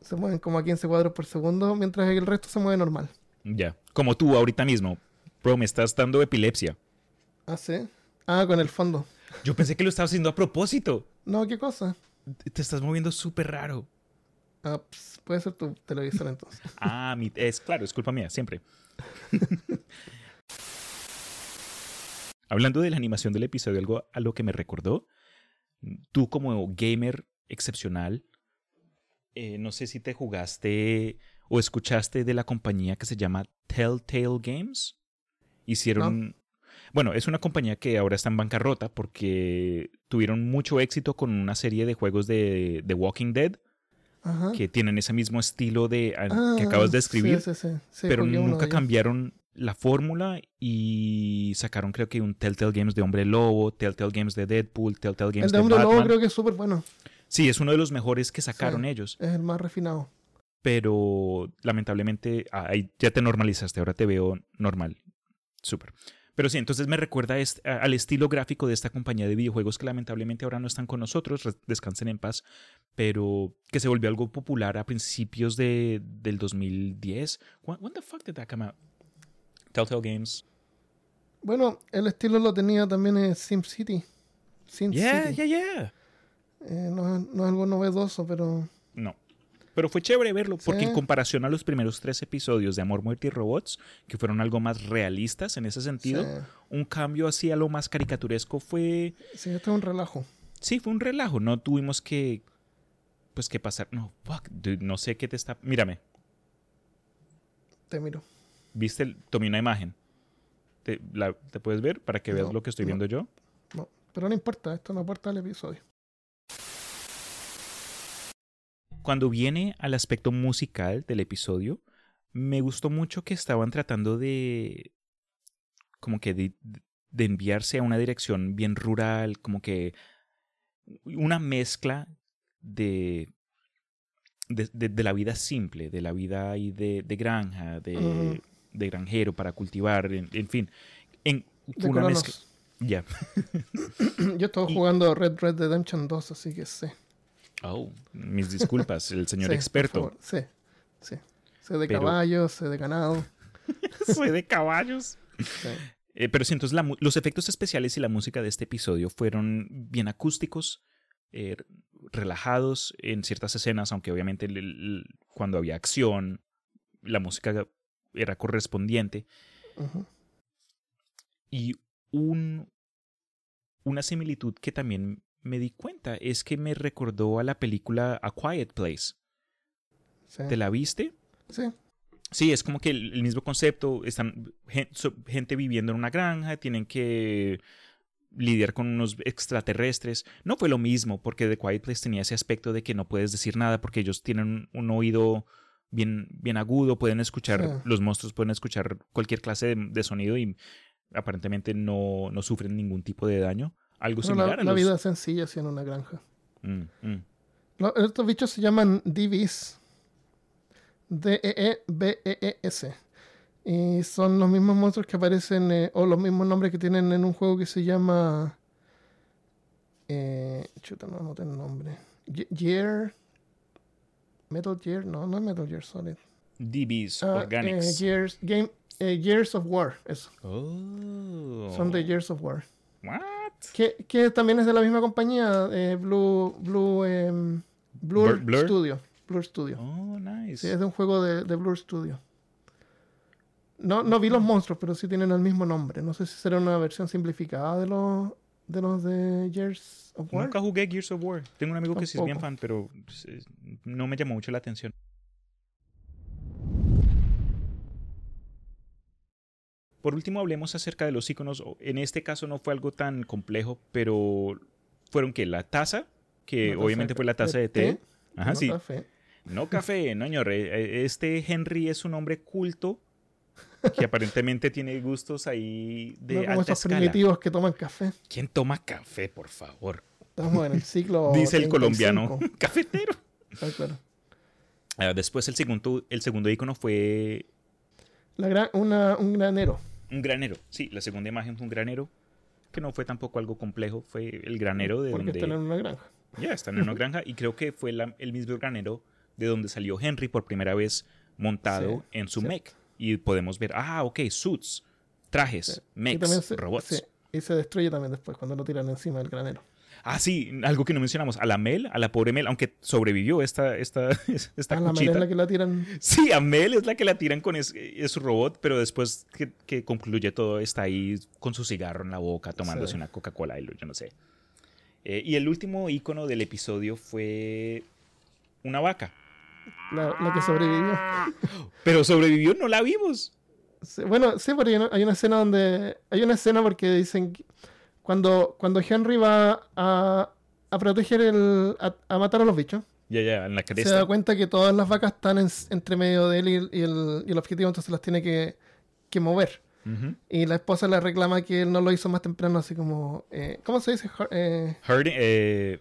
Se mueven como a 15 cuadros por segundo, mientras el resto se mueve normal. Ya, como tú ahorita mismo. Bro, me estás dando epilepsia. Ah, sí. Ah, con el fondo. Yo pensé que lo estabas haciendo a propósito. No, ¿qué cosa? Te estás moviendo súper raro. Ah, pues, puede ser tu televisor entonces. ah, es claro, es culpa mía, siempre. Hablando de la animación del episodio, algo a lo que me recordó, tú como gamer excepcional, eh, no sé si te jugaste o escuchaste de la compañía que se llama Telltale Games. Hicieron... Bueno, es una compañía que ahora está en bancarrota porque tuvieron mucho éxito con una serie de juegos de The Walking Dead. que tienen ese mismo estilo de ah, que acabas de escribir, pero nunca cambiaron la fórmula y sacaron creo que un Telltale Games de Hombre Lobo, Telltale Games de Deadpool, Telltale Games de, de Hombre Lobo creo que es súper bueno. Sí, es uno de los mejores que sacaron ellos. Es el más refinado. Pero lamentablemente ah, ahí ya te normalizaste, ahora te veo normal. Súper. Pero sí, entonces me recuerda al estilo gráfico de esta compañía de videojuegos que lamentablemente ahora no están con nosotros, descansen en paz, pero que se volvió algo popular a principios de, del 2010. When, the fuck did that come out? Telltale Games. Bueno, el estilo lo tenía también en SimCity. Sim yeah, yeah, yeah. Eh, no, no, es algo novedoso, pero... No. Pero fue chévere verlo, porque en comparación a los primeros tres episodios de Amor, Muerte y Robots, que fueron algo más realistas en ese sentido, un cambio así a lo más caricaturesco fue... Sí, esto es un relajo. Sí, fue un relajo. No tuvimos que... Pues que pasar... No, fuck, no sé qué te está... Mírame. Te miro. ¿Viste? Tomé una imagen. ¿Te, la, ¿Te puedes ver para que veas lo que estoy viendo yo? No, pero no importa, esto no aporta al episodio. Cuando viene al aspecto musical del episodio, me gustó mucho que estaban tratando de como que de, de, enviarse a una dirección bien rural, como que una mezcla de de, de, la vida simple, de la vida ahí de, de granja, de, de granjero para cultivar, en, fin. En una mezcla. Ya. Yo estoy jugando Red Red Redemption 2, así que sé. Oh, mis disculpas, el señor experto. Sí, sí. Sé de caballos, sé de ganado. Soy de caballos. Eh, pero sí, entonces los efectos especiales y la música de este episodio fueron bien acústicos, eh, relajados en ciertas escenas, aunque obviamente cuando había acción, la música era correspondiente. Y un, una similitud que también me di cuenta es que me recordó a la película A Quiet Place. ¿Te la viste? Sí. Sí, es como que el, mismo concepto. Están gente viviendo en una granja, tienen que lidiar con unos extraterrestres. No fue lo mismo, porque The Quiet Place tenía ese aspecto de que no puedes decir nada porque ellos tienen un oído bien, bien agudo, pueden escuchar, los monstruos pueden escuchar cualquier clase de, sonido y aparentemente no, no, sufren ningún tipo de daño. Algo similar la, a La vida sencilla así en una granja. Mm, mm. estos bichos se llaman DVs. D-E-E-B-E-E-S. Y son los mismos monstruos que aparecen, eh, o los mismos nombres que tienen en un juego que se llama. Eh, chuta, no anoté el nombre. Gear. Metal Gear, no, no es Metal Gear Solid. DBs Ah, Organics. eh, Gears, Game, eh, Gears of War, eso. oh. Son de Gears of War. What? Que, que también es de la misma compañía, eh, Blue, Blue, em, Blur, Blur-? Studio. Blur Studio. Oh, nice. Sí, es de un juego de, de Blur Studio. No, no vi los monstruos, pero sí tienen el mismo nombre. No sé si será una versión simplificada de los de los de Gears of War. Nunca jugué Gears of War. Tengo un amigo que sí es bien Tampoco. fan, pero eh, no me llamó mucho la atención. Por último, hablemos acerca de los iconos. En este caso no fue algo tan complejo, pero fueron que la taza, que obviamente fue la taza de té. Ajá, no sí. café. No café, no, señor. Eh, Este Henry es un hombre culto que aparentemente tiene gustos ahí de no como alta escala. primitivos que toman café. ¿Quién toma café, por favor? Estamos en el ciclo. Dice el 35. colombiano. Cafetero. Claro. Ah, después el segundo, el segundo icono fue La gran, una, un granero. un granero. Sí, la segunda imagen fue un granero, que no fue tampoco algo complejo, fue el granero de Porque donde... están en una granja. Ya, están en una granja y creo que fue la- el mismo granero de donde salió Henry por primera vez montado Sí, en su mech. Y podemos ver, ah, ok, suits, trajes, Sí. Mechs, se, robots. y se destruye también después cuando lo tiran encima del granero. Ah, sí, algo que no mencionamos, a la Mel, a la pobre Mel, aunque sobrevivió esta, esta, esta Ah, la cuchita. en la que la tiran. Sí, a Mel es la que la tiran con es, es su robot, pero después que, que concluye todo está ahí con su cigarro en la boca, tomándose Sí. una Coca-Cola, y lo- yo no sé. Eh, y el último icono del episodio fue una vaca. La, la que sobrevivió. Pero sobrevivió, no la vimos. Sí, bueno, sí, porque hay una, hay una escena donde. Hay una escena porque dicen. que Cuando, cuando Henry va a, a proteger el. A, a matar a los bichos, Ya, ya, en la se da cresta. cuenta que todas las vacas están en- entre medio de él y, el- y el, y el objetivo, entonces las tiene que, que mover. Y la esposa le reclama que él no lo hizo más temprano, así como. eh, ¿Cómo se dice? Eh, Herding, eh,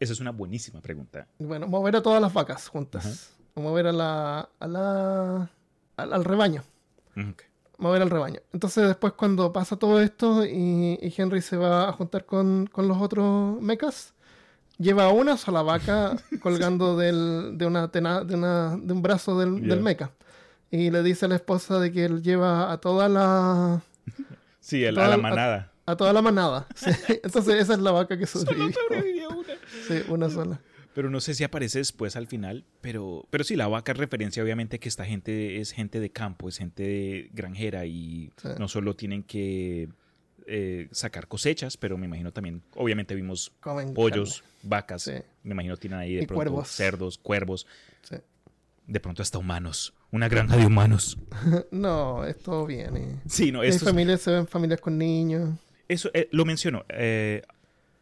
esa es una buenísima pregunta. bueno, mover a todas las vacas juntas. O mover a la. A la al, al rebaño. Ujú. Mover al rebaño. Entonces después cuando pasa todo esto y, y Henry se va a juntar con, con los otros mechas, lleva a una sola vaca colgando del, de, una tena- de, una, de un brazo del, del mecha. Y le dice a la esposa de que él lleva a toda la, Sí, el- a Todo la manada. a toda la manada. Sí. Entonces esa es la vaca que sobrevivió. Sobrevivió una. Sí, una sola. Pero no sé si aparece después al final. Pero, pero sí, la vaca es referencia, obviamente, que esta gente es gente de campo, es gente de granjera y Sí. no solo tienen que eh, sacar cosechas, pero me imagino también, obviamente vimos Comen pollos, vacas, Sí. me imagino tienen ahí de Y pronto cuervos. cerdos, cuervos, de pronto hasta humanos. Una granja de humanos. No, esto viene. Sí, no, Hay es- familias, se ven familias con niños. Eso eh, lo menciono. eh,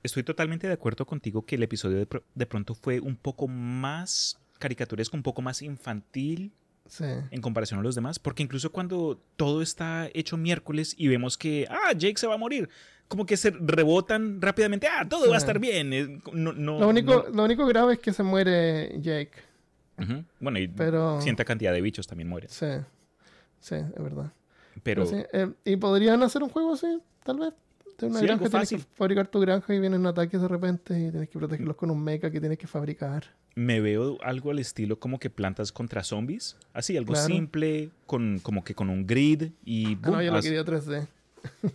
estoy totalmente de acuerdo contigo que el episodio de, de pronto fue un poco más caricaturesco, un poco más infantil Sí. en comparación a los demás, porque incluso cuando todo está hecho miércoles y vemos que, ah, Jake se va a morir, como que se rebotan rápidamente, ah, todo va a estar bien. eh, No, no- Lo único, no- lo único grave es que se muere Jake. Bueno, y Pero- cierta cantidad de bichos también mueren. Sí, sí, es verdad. Pero sí, eh, y podrían hacer un juego así, tal vez. De una Sí, granja, tienes que fabricar tu granja y vienen ataques de repente y tienes que protegerlos con un mecha que tienes que fabricar. me veo algo al estilo como que plantas contra zombies, así, algo Claro. simple, con, como que con un grid y... Ah, no, boom, yo lo quería 3D.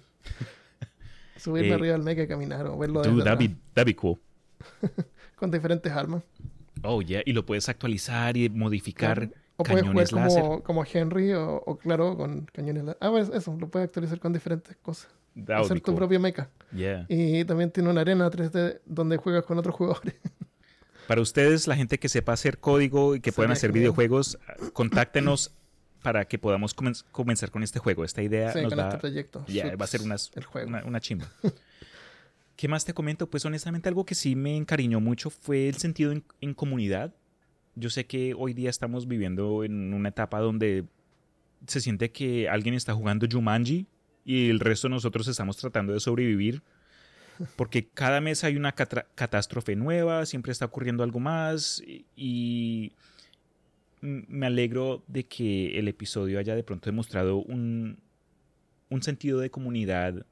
Subirme Eh, arriba del mecha y caminar o verlo Dude, that'd be, that'd be cool. con diferentes armas. Oh, yeah. Y lo puedes actualizar y modificar Claro. O puedes jugar cañones láser. como, como Henry o, o, claro, con cañones láser. Ah, pues eso, lo puedes actualizar con diferentes cosas. Hacer tu cool. propio mecha. Yeah. Y también tiene una arena 3D donde juegas con otros jugadores. Para ustedes, la gente que sepa hacer código y que puedan Sería hacer genial. videojuegos, contáctenos para que podamos comen- comenzar con este juego. Esta idea Sí, nos con va, este proyecto. ya, Suits, va a ser unas- el juego. una, una chimba. ¿Qué más te comento? Pues honestamente algo que sí me encariñó mucho fue el sentido en, en comunidad. Yo sé que hoy día estamos viviendo en una etapa donde se siente que alguien está jugando Jumanji y el resto nosotros estamos tratando de sobrevivir. Porque cada mes hay una catástrofe nueva, siempre está ocurriendo algo más y, me alegro de que el episodio haya de pronto demostrado un, un sentido de comunidad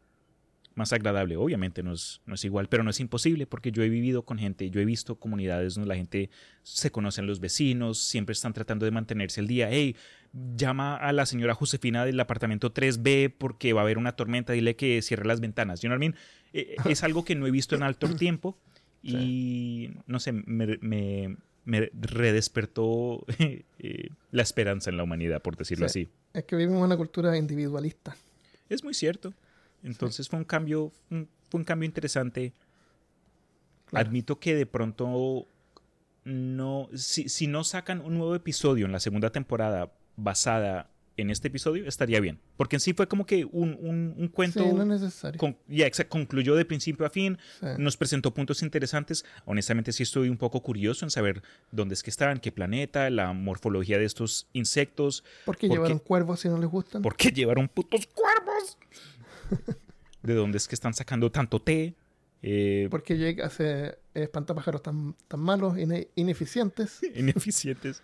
más agradable. Obviamente no es, no es igual, pero no es imposible porque yo he vivido con gente, yo he visto comunidades donde la gente se conoce a los vecinos, siempre están tratando de mantenerse el día. Hey, llama a la señora Josefina del apartamento 3B porque va a haber una tormenta, dile que cierre las ventanas. You know what eh, Es algo que no he visto en alto tiempo y no sé, me, me, redespertó eh, la esperanza en la humanidad, por decirlo así. Es que vivimos una cultura individualista. Es muy cierto. Entonces fue un cambio, fue un cambio interesante. Admito que de pronto no, si, si, no sacan un nuevo episodio en la segunda temporada basada en este episodio, estaría bien. Porque en sí fue como que un, un, cuento. Sí, no necesario. ya concluyó de principio a fin, nos presentó puntos interesantes. Honestamente, sí estoy un poco curioso en saber dónde es que estaban, qué planeta, la morfología de estos insectos. ¿Por qué llevaron cuervos si no les gustan? ¿Por qué llevaron putos cuervos? de dónde es que están sacando tanto té. Eh, Porque Jake hace espantapájaros tan, tan malos, ineficientes. ineficientes.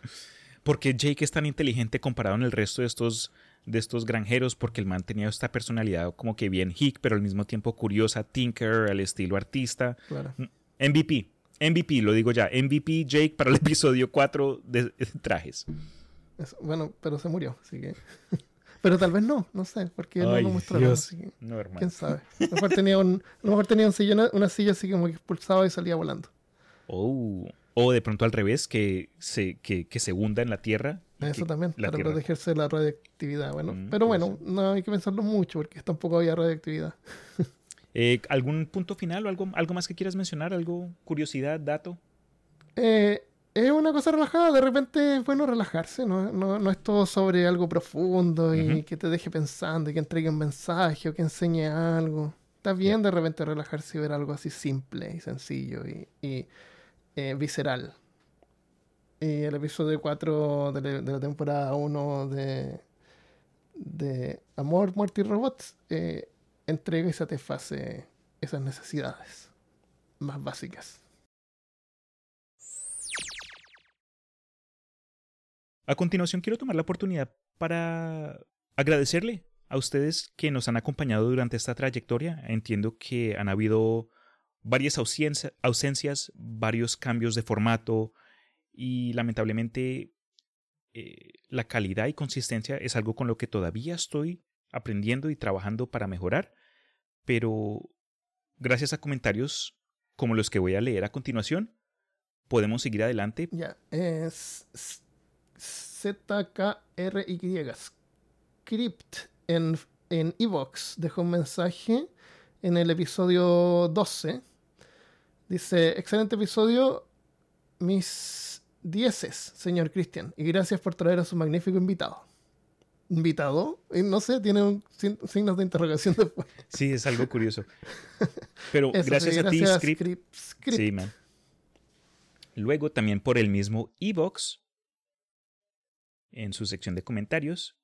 Porque Jake es tan inteligente comparado en el resto de estos, de estos granjeros, porque el man tenía esta personalidad como que bien hick, pero al mismo tiempo curiosa, tinker, al estilo artista. Claro. MVP. MVP, lo digo ya. MVP Jake para el episodio 4 de, trajes. bueno, pero se murió, así que. Pero tal vez no, no sé, porque no lo mostraron. no, hermano. ¿Quién sabe? A lo mejor tenía, un, a lo mejor tenía un una silla así como que expulsaba y salía volando. Oh. O de pronto al revés, que se, que, que se hunda en la tierra. Eso también, para protegerse de la radioactividad. Bueno, mm, pero bueno, no hay que pensarlo mucho porque tampoco había radioactividad. Eh, ¿Algún punto final o algo, algo más que quieras mencionar? ¿Algo, curiosidad, dato? Eh, es una cosa relajada, de repente es bueno relajarse, no, no, no es todo sobre algo profundo y que te deje pensando y que entregue un mensaje o que enseñe algo. Está bien de repente relajarse y ver algo así simple y sencillo y, eh, visceral. Y el episodio 4 de, la temporada 1 de, de Amor, Muerte y Robots eh, entrega y satisface esas necesidades más básicas. A continuación quiero tomar la oportunidad para agradecerle a ustedes que nos han acompañado durante esta trayectoria. Entiendo que han habido varias ausencias, varios cambios de formato y lamentablemente eh, la calidad y consistencia es algo con lo que todavía estoy aprendiendo y trabajando para mejorar, pero gracias a comentarios como los que voy a leer a continuación, podemos seguir adelante. Ya, es ZKRY. Script en, en Evox dejó un mensaje en el episodio 12. Dice, excelente episodio, mis dieces, señor Cristian, y gracias por traer a su magnífico invitado. ¿Invitado? No sé, tiene un signos de interrogación después. Sí, es algo curioso. Pero gracias, a ti, Script. Sí, man. Luego también por el mismo Evox en su sección de comentarios,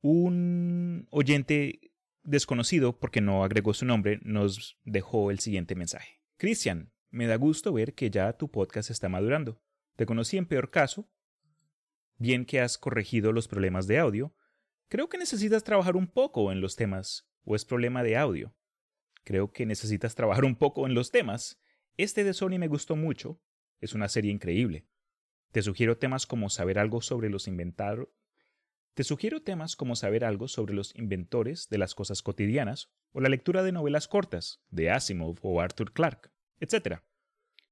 un oyente desconocido, porque no agregó su nombre, nos dejó el siguiente mensaje. Cristian, me da gusto ver que ya tu podcast está madurando. Te conocí en peor caso. Bien que has corregido los problemas de audio. Creo que necesitas trabajar un poco en los temas, o es problema de audio. Creo que necesitas trabajar un poco en los temas. Este de Sony me gustó mucho. Es una serie increíble. Te sugiero temas como saber algo sobre los. Te sugiero temas como saber algo sobre los inventores de las cosas cotidianas o la lectura de novelas cortas de Asimov o Arthur Clarke, etc.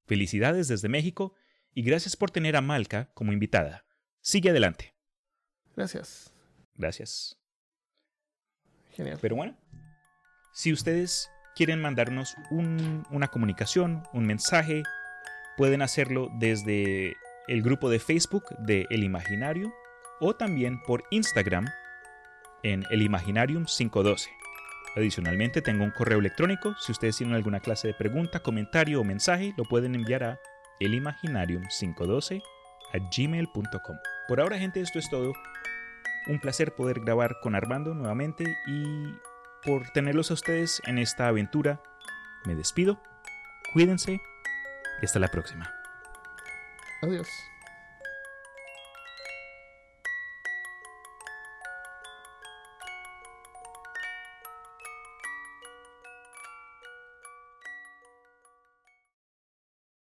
Felicidades desde México y gracias por tener a Malca como invitada. Sigue adelante. Gracias. Gracias. Genial. Pero bueno, si ustedes quieren mandarnos una comunicación, un mensaje, pueden hacerlo desde el grupo de Facebook de El Imaginario o también por Instagram en El Imaginarium 512. Adicionalmente tengo un correo electrónico, si ustedes tienen alguna clase de pregunta, comentario o mensaje, lo pueden enviar a elimaginarium512 a gmail.com. Por ahora gente, esto es todo. Un placer poder grabar con Armando nuevamente y por tenerlos a ustedes en esta aventura, me despido. Cuídense y hasta la próxima. Adiós.